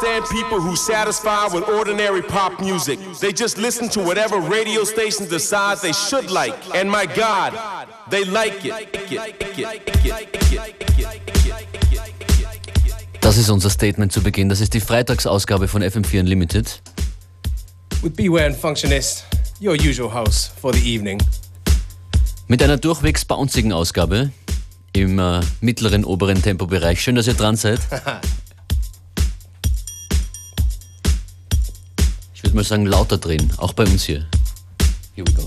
understand people who satisfy with ordinary pop music. They just listen to whatever radio station decides they should like. And my God, they like it. Das ist unser Statement zu Beginn. Das ist die Freitagsausgabe von FM4 Unlimited. With Beware and Functionist, your usual host for the evening. Mit einer durchwegs bouncigen Ausgabe im äh, mittleren, oberen Tempobereich. Schön, dass ihr dran seid. Ich würde mal sagen, lauter drehen, auch bei uns hier. Here we go.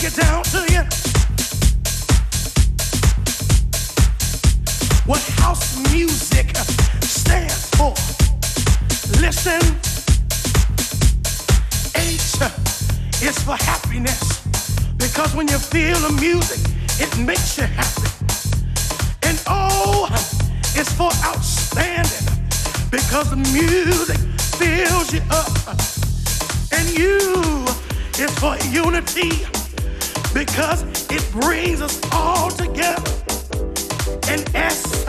break. What house music stands for. Listen, H is for happiness. Because when you feel the music, it makes you happy. And O is for outstanding. Because the music fills you up. And U is for unity because it brings us all together. And S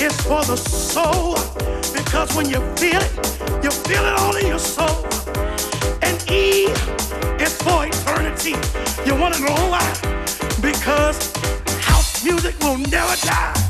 is for the soul because when you feel it, you feel it all in your soul. And E is for eternity. You want to know why? Because house music will never die.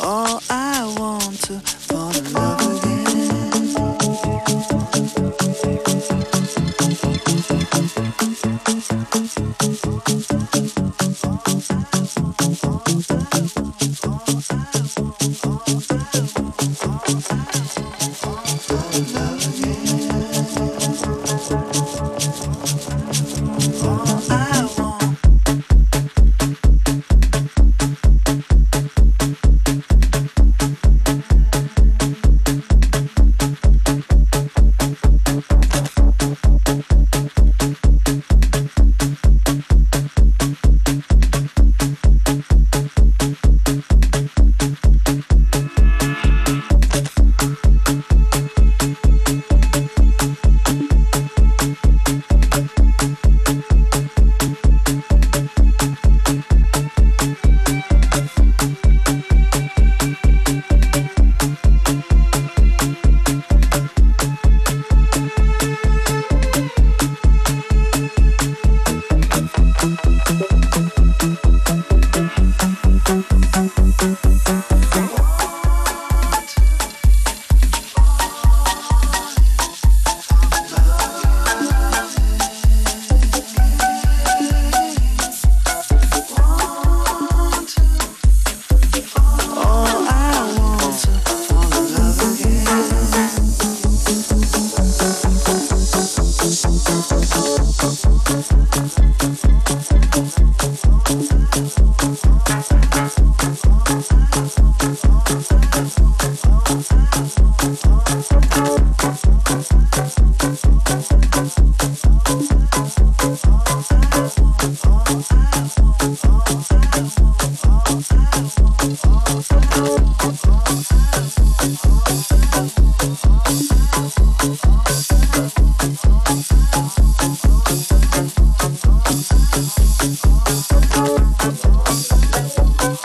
All I want to fall in love again. Thank Thank you.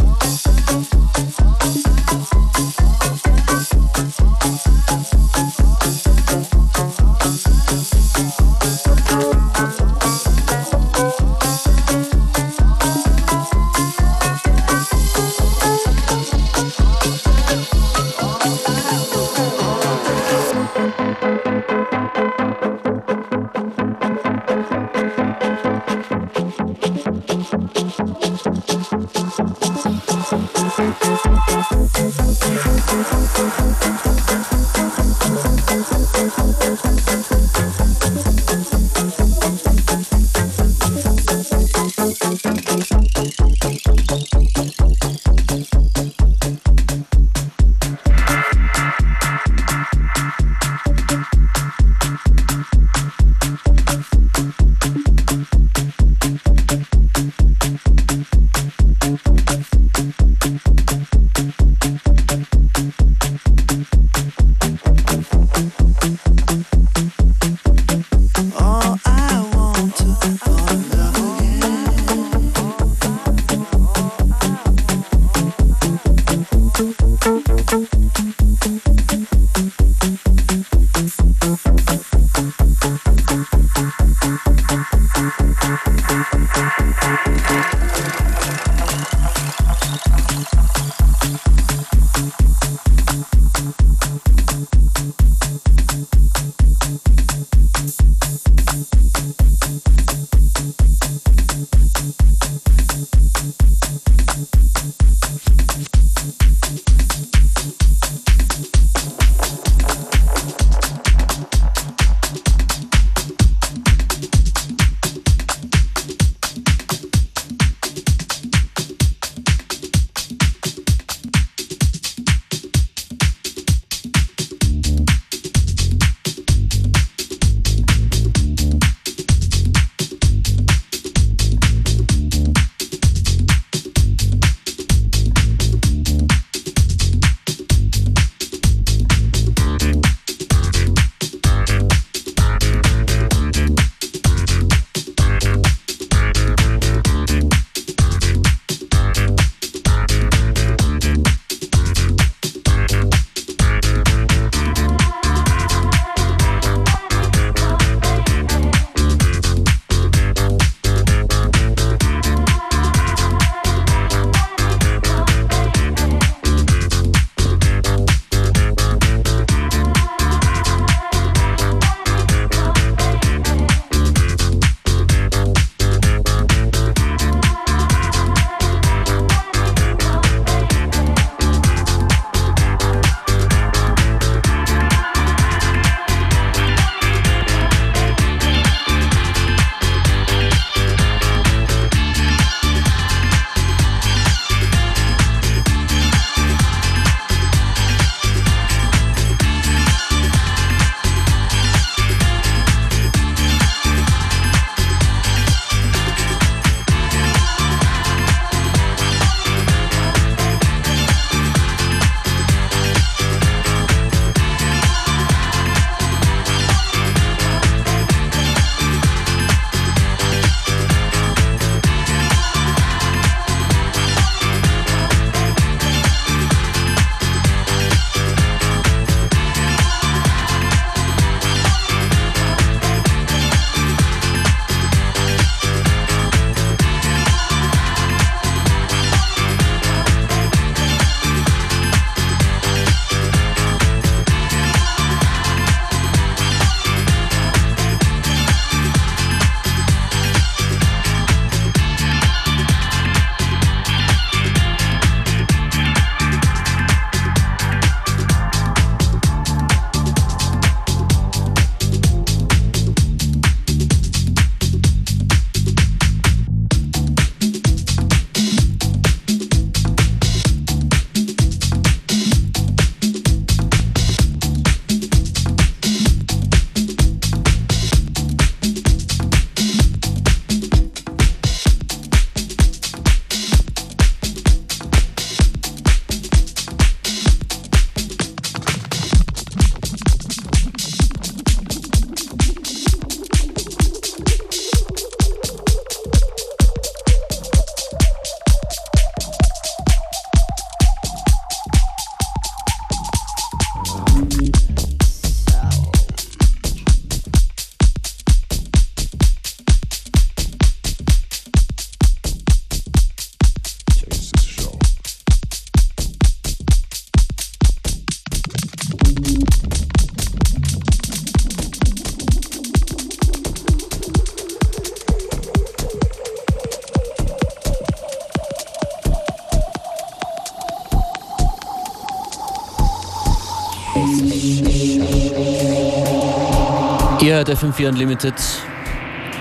Hört FM4 Unlimited.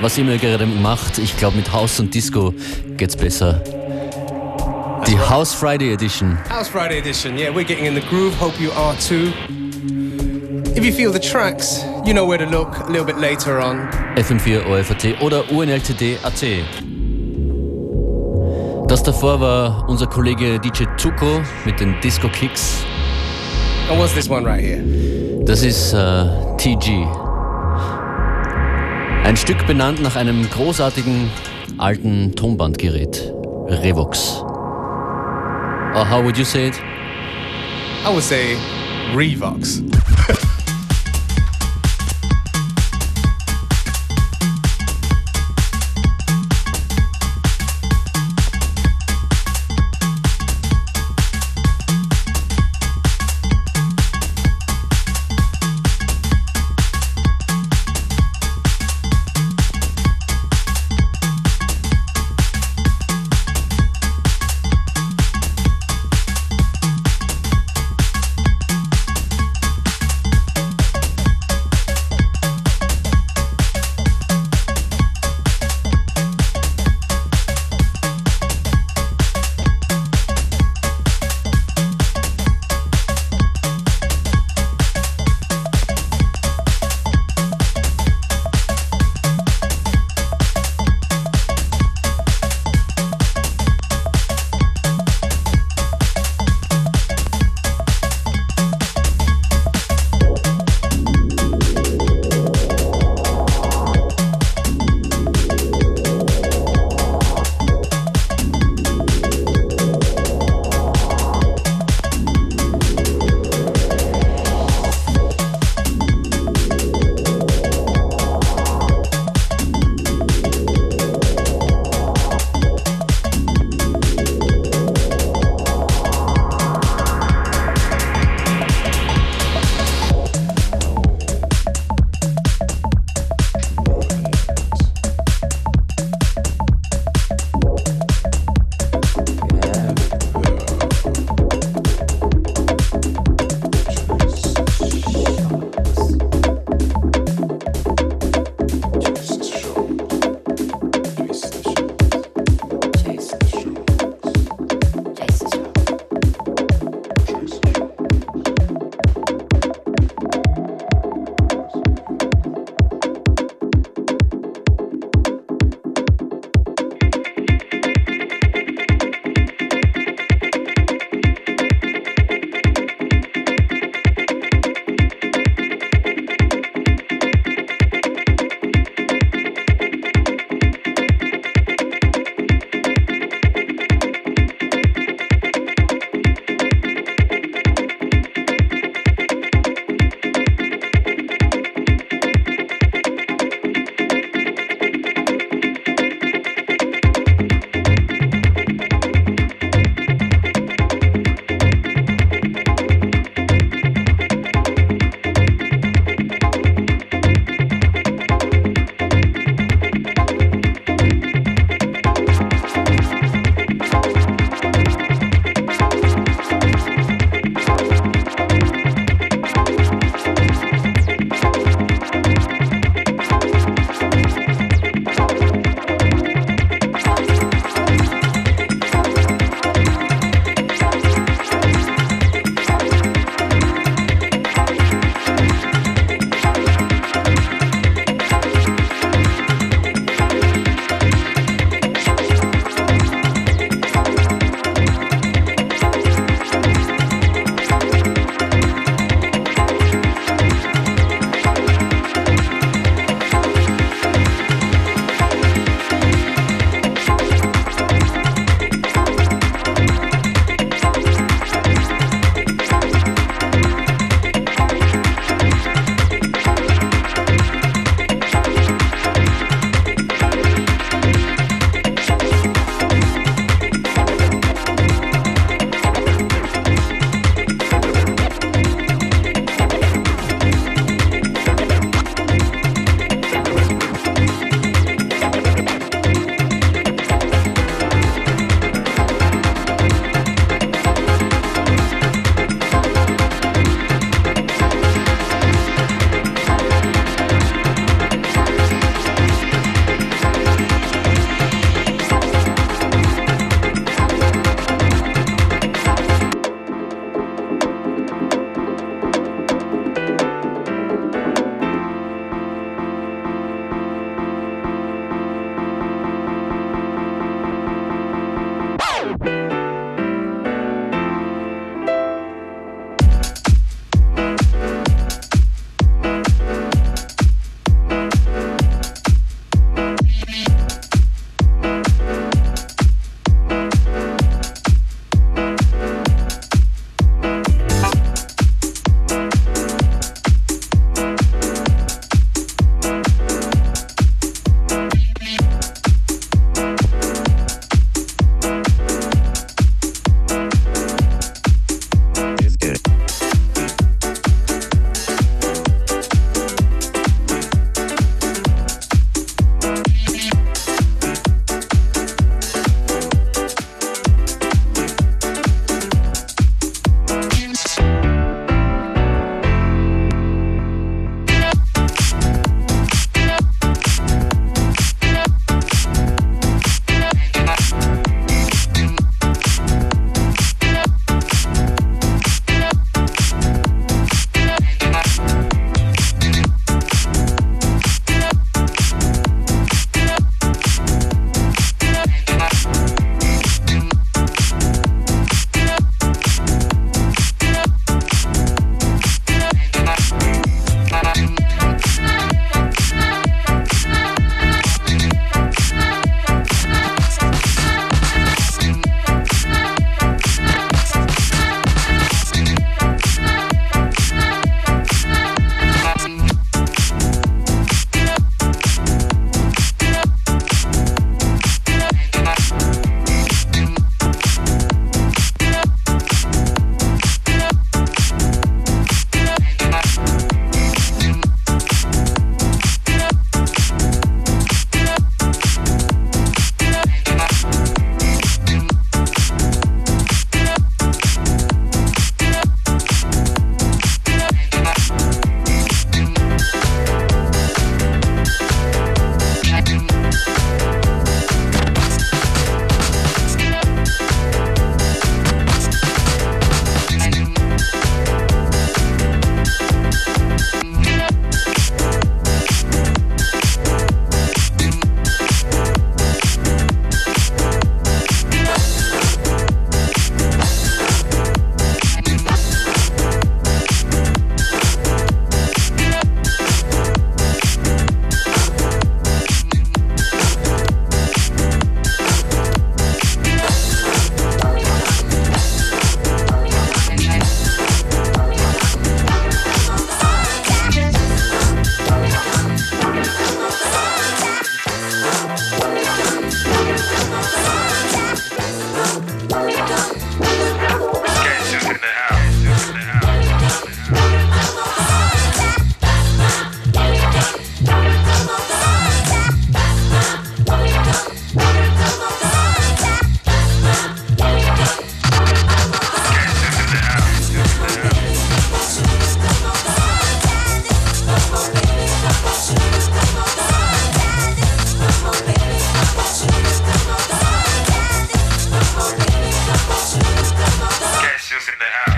Was immer ihr gerade macht, ich glaube mit House und Disco geht's besser. Die House Friday Edition. House Friday edition. Yeah, we're getting in the groove. Hope you are too. If you feel the tracks, you know where to look a little bit later on. FM4 OFAT oder UNLTD.at. Das davor war unser Kollege DJ Tuko mit den Disco Kicks. And what's this one right here? Das ist äh, TG. Ein Stück benannt nach einem großartigen alten Tonbandgerät. Revox. Or how would you say it? I would say Revox. in the house.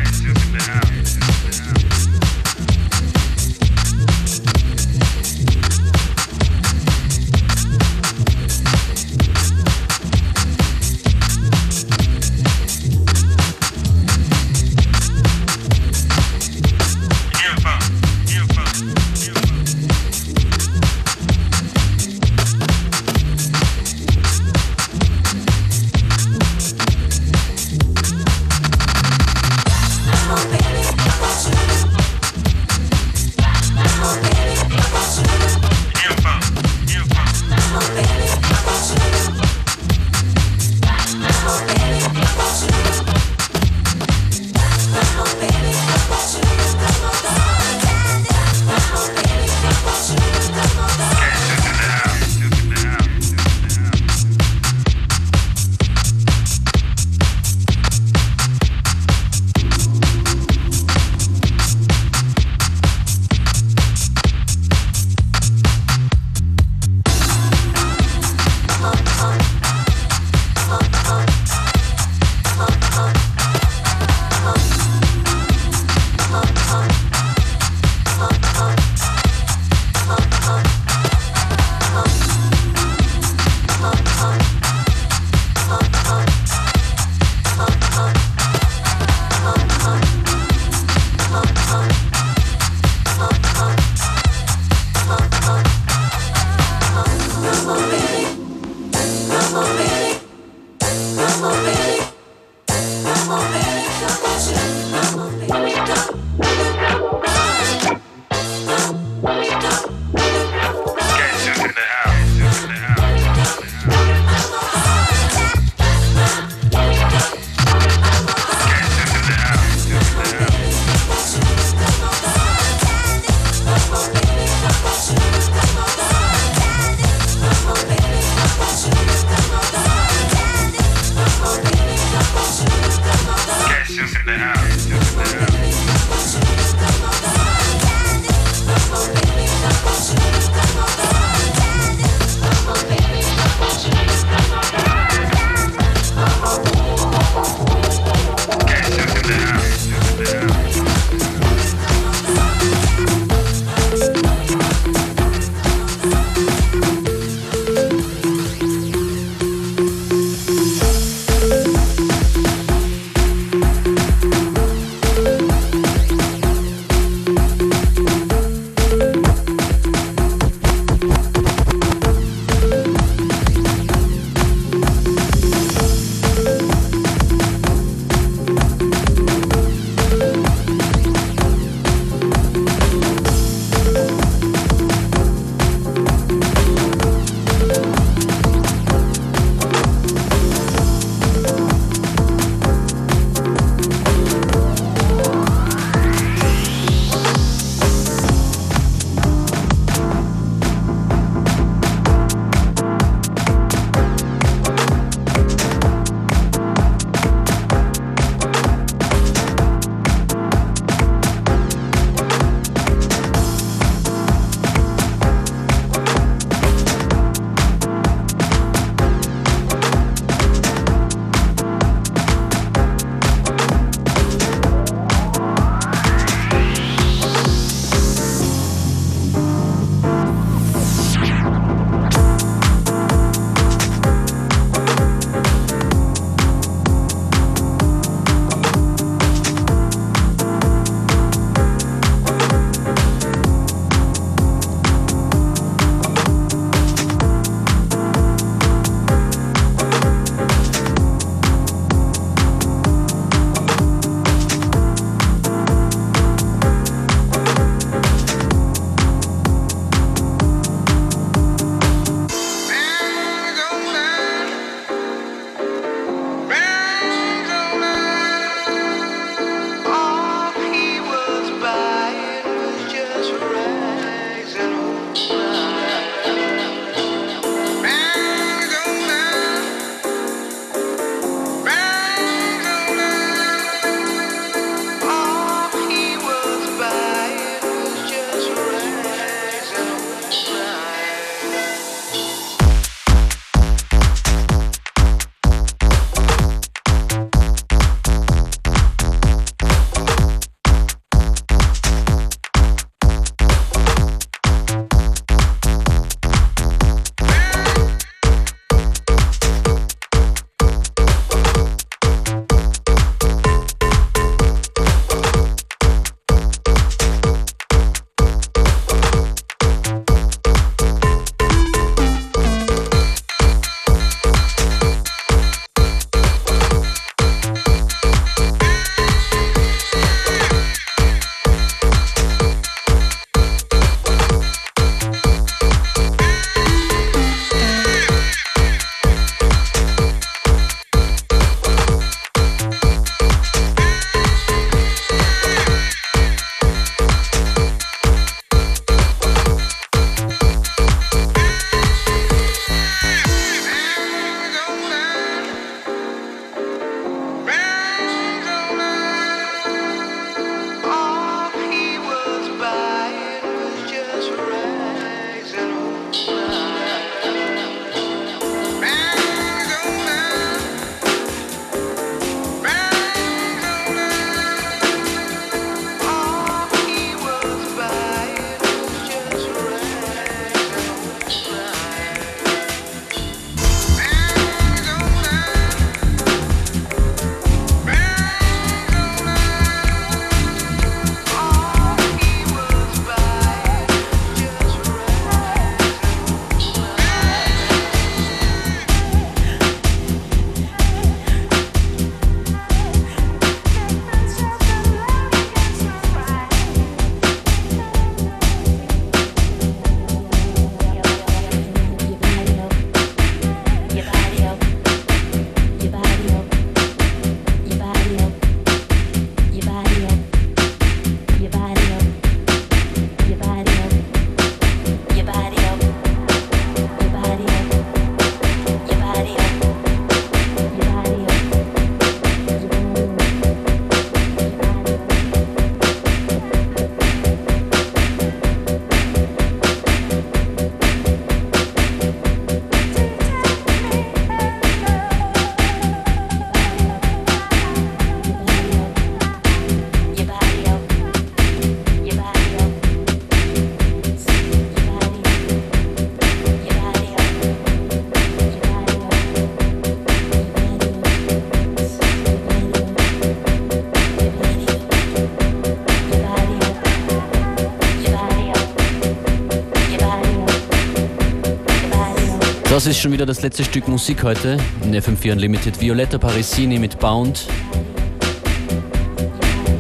Das ist schon wieder das letzte Stück Musik heute in FM4 Unlimited. Violetta Parisini mit Bound.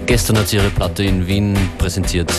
Gestern hat sie ihre Platte in Wien präsentiert.